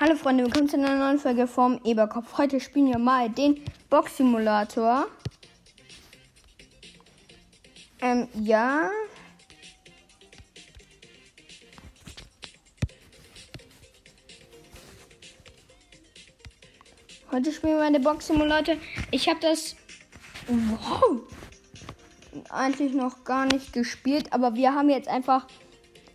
Hallo Freunde, willkommen zu einer neuen Folge vom Eberkopf. Heute spielen wir mal den Box Simulator. Ähm, ja. Heute spielen wir eine Box Simulator. Ich habe das wow, eigentlich noch gar nicht gespielt, aber wir haben jetzt einfach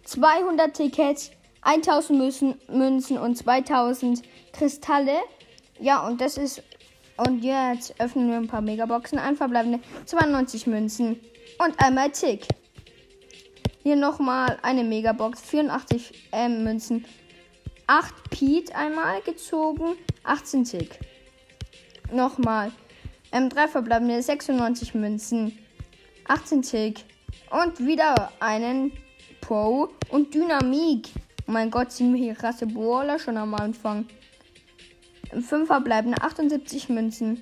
200 Tickets, 1000 Münzen, Münzen und 2000 Kristalle. Ja, und das ist. Und jetzt öffnen wir ein paar Megaboxen. Ein verbleibende 92 Münzen und einmal Tick. Hier nochmal eine Megabox, 84 äh, Münzen, 8 Pete einmal gezogen, 18 Tick. Nochmal. Ähm, drei verbleibende 96 Münzen, 18 Tick. Und wieder einen Pro und Dynamik. Oh mein Gott, ziehen wir hier krasse Brawler schon am Anfang. Fünf verbleibende 78 Münzen,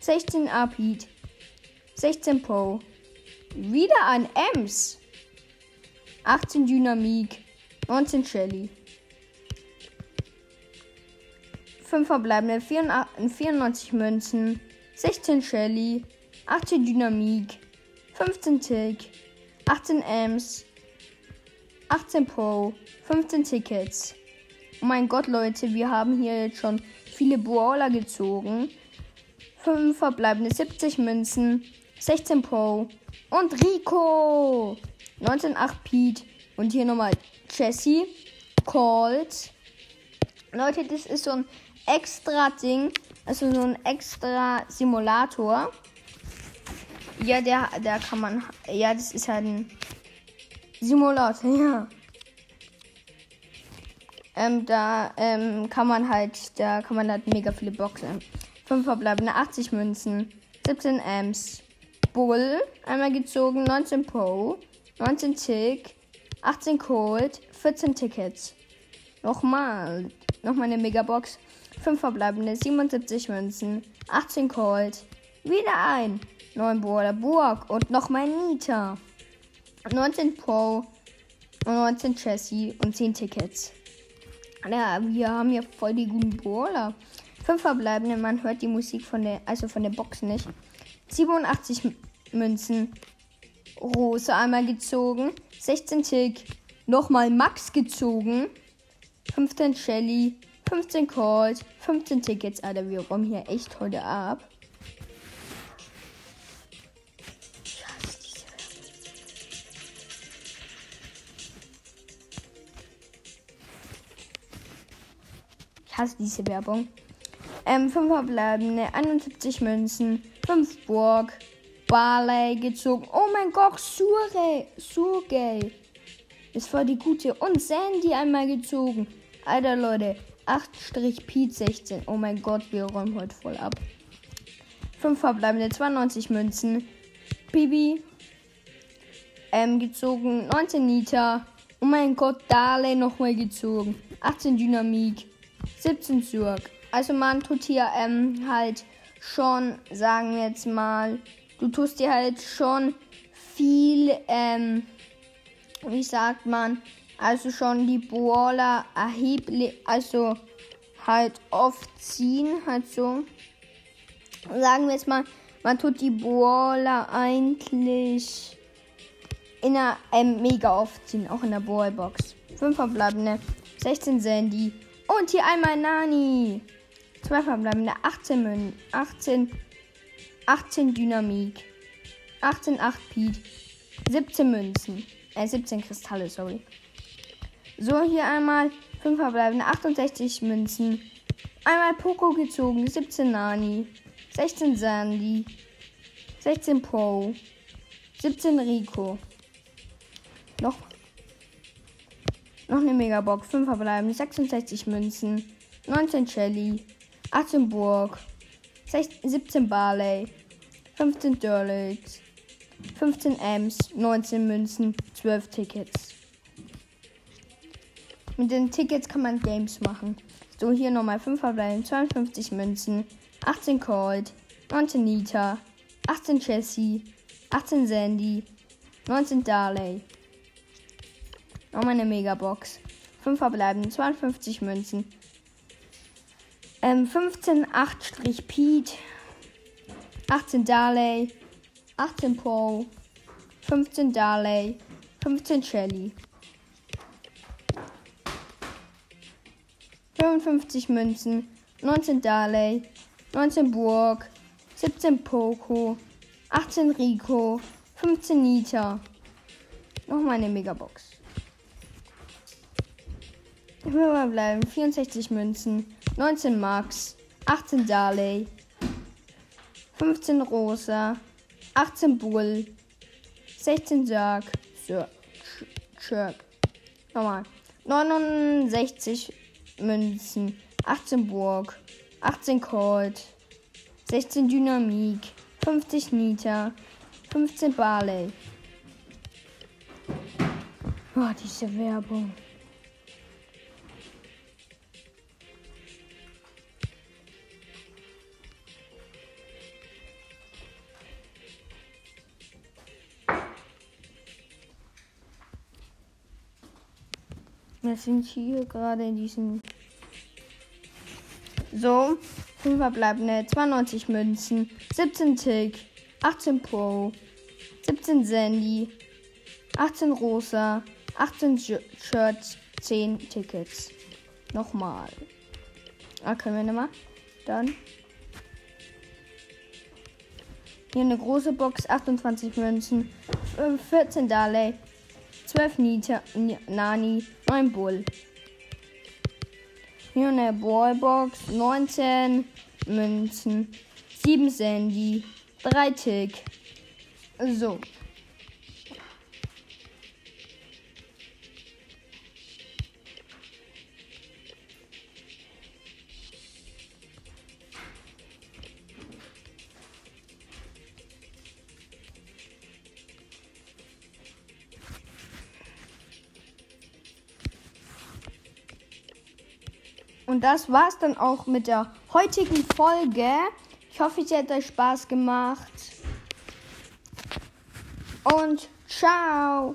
16 Arpid, 16 Pro. Wieder ein Ems. 18 Dynamik, 19 Shelly. 5 verbleibende 94 Münzen, 16 Shelly, 18 Dynamik, 15 Tick, 18 Ems, 18 Pro, 15 Tickets. Oh mein Gott, Leute, wir haben hier jetzt schon viele Brawler gezogen. 5 verbleibende 70 Münzen, 16 Pro und Rico. 19 8 Pete und hier nochmal Jesse, Colt. Leute, das ist so ein extra Ding, also so ein extra Simulator. Ja, der, der kann man, ja, das ist halt ein Simulator, ja. Ähm, da ähm, kann man halt, da kann man halt mega viele Boxen. 5 verbleibende 80 Münzen, 17 Amps, Bull, einmal gezogen, 19 Pro, 19 Tick, 18 Cold, 14 Tickets. Nochmal, nochmal eine Megabox, 5 verbleibende 77 Münzen, 18 Cold, wieder ein, 9 Brawler Burg und nochmal Nita. 19 Pro und 19 Chassis und 10 Tickets. Ja, wir haben hier voll die guten Brawler. 5 verbleibende, man hört die Musik von der, also von der Box nicht. 87 Münzen. Rose einmal gezogen. 16 Tick. Nochmal Max gezogen. 15 Shelly. 15 Calls. 15 Tickets. Alter, wir räumen hier echt heute ab. Hasse diese Werbung. Ähm, 5 verbleibende, 71 Münzen, 5 Burg, Barley gezogen. Oh mein Gott, Surrey, Surgay. Ist voll die gute. Und Sandy einmal gezogen. Alter Leute, 8-Pete 16. Oh mein Gott, wir räumen heute voll ab. 5 verbleibende, 92 Münzen. Bibi. Ähm, gezogen. 19 Nita. Oh mein Gott, Darley nochmal gezogen. 18 Dynamik. 17 Zurück. Also man tut hier ähm, halt schon, sagen wir jetzt mal, du tust dir halt schon viel, ähm, wie sagt man, also schon die Brawler erheblich, also halt oft ziehen, halt so. Sagen wir jetzt mal, man tut die Brawler eigentlich in der ähm, mega oft ziehen, auch in der Ballbox. 5 verbleibende, 16 Sandy, und hier einmal Nani. Zwei verbleibende 18 Mün 18 18 Dynamik. 18 8 Pete. 17 Münzen. Äh 17 Kristalle, sorry. So, hier einmal 5 verbleibende 68 Münzen. Einmal Poco gezogen, 17 Nani. 16 Sandy. 16 Pro. 17 Rico. Noch noch eine Megabox, 5 verbleiben, 66 Münzen, 19 Shelly, 18 Burg, 16, 17 Barley, 15 Durlitz, 15 Ems, 19 Münzen, 12 Tickets. Mit den Tickets kann man Games machen. So, hier nochmal 5 verbleiben, 52 Münzen, 18 Cold, 19 Nita, 18 Jessie, 18 Sandy, 19 Darley. Nochmal eine Megabox. 5 verbleiben, 52 Münzen, Ähm, 15 8 Pete. 18 Darley. 18 Poe. 15 Darley. 15 Shelly. 55 Münzen. 19 Darley. 19 Burg. 17 Poco. 18 Rico. 15 Nita. Nochmal eine Megabox. Ich will mal bleiben. 64 Münzen. 19 Max. 18 Darley. 15 Rosa. 18 Bull. 16 Sarg. Chirp. Nochmal. 69 Münzen. 18 Burg. 18 Colt. 16 Dynamik. 50 Nita. 15 Barley. Oh, diese Werbung. Wir sind hier gerade in diesem. So, 5 verbleibende, 92 Münzen, 17 Tick, 18 Pro, 17 Sandy, 18 Rosa, 18 Shirts, 10 Tickets. Nochmal. Ah, können wir nochmal? Dann. Hier eine große Box, 28 Münzen, 14 Darley, 12 Nita, Nani, 9 Bull. Hier eine Ballbox, 19 Münzen, 7 Sandy, 3 Tick. So. Und das war's dann auch mit der heutigen Folge. Ich hoffe, es hat euch Spaß gemacht. Und ciao.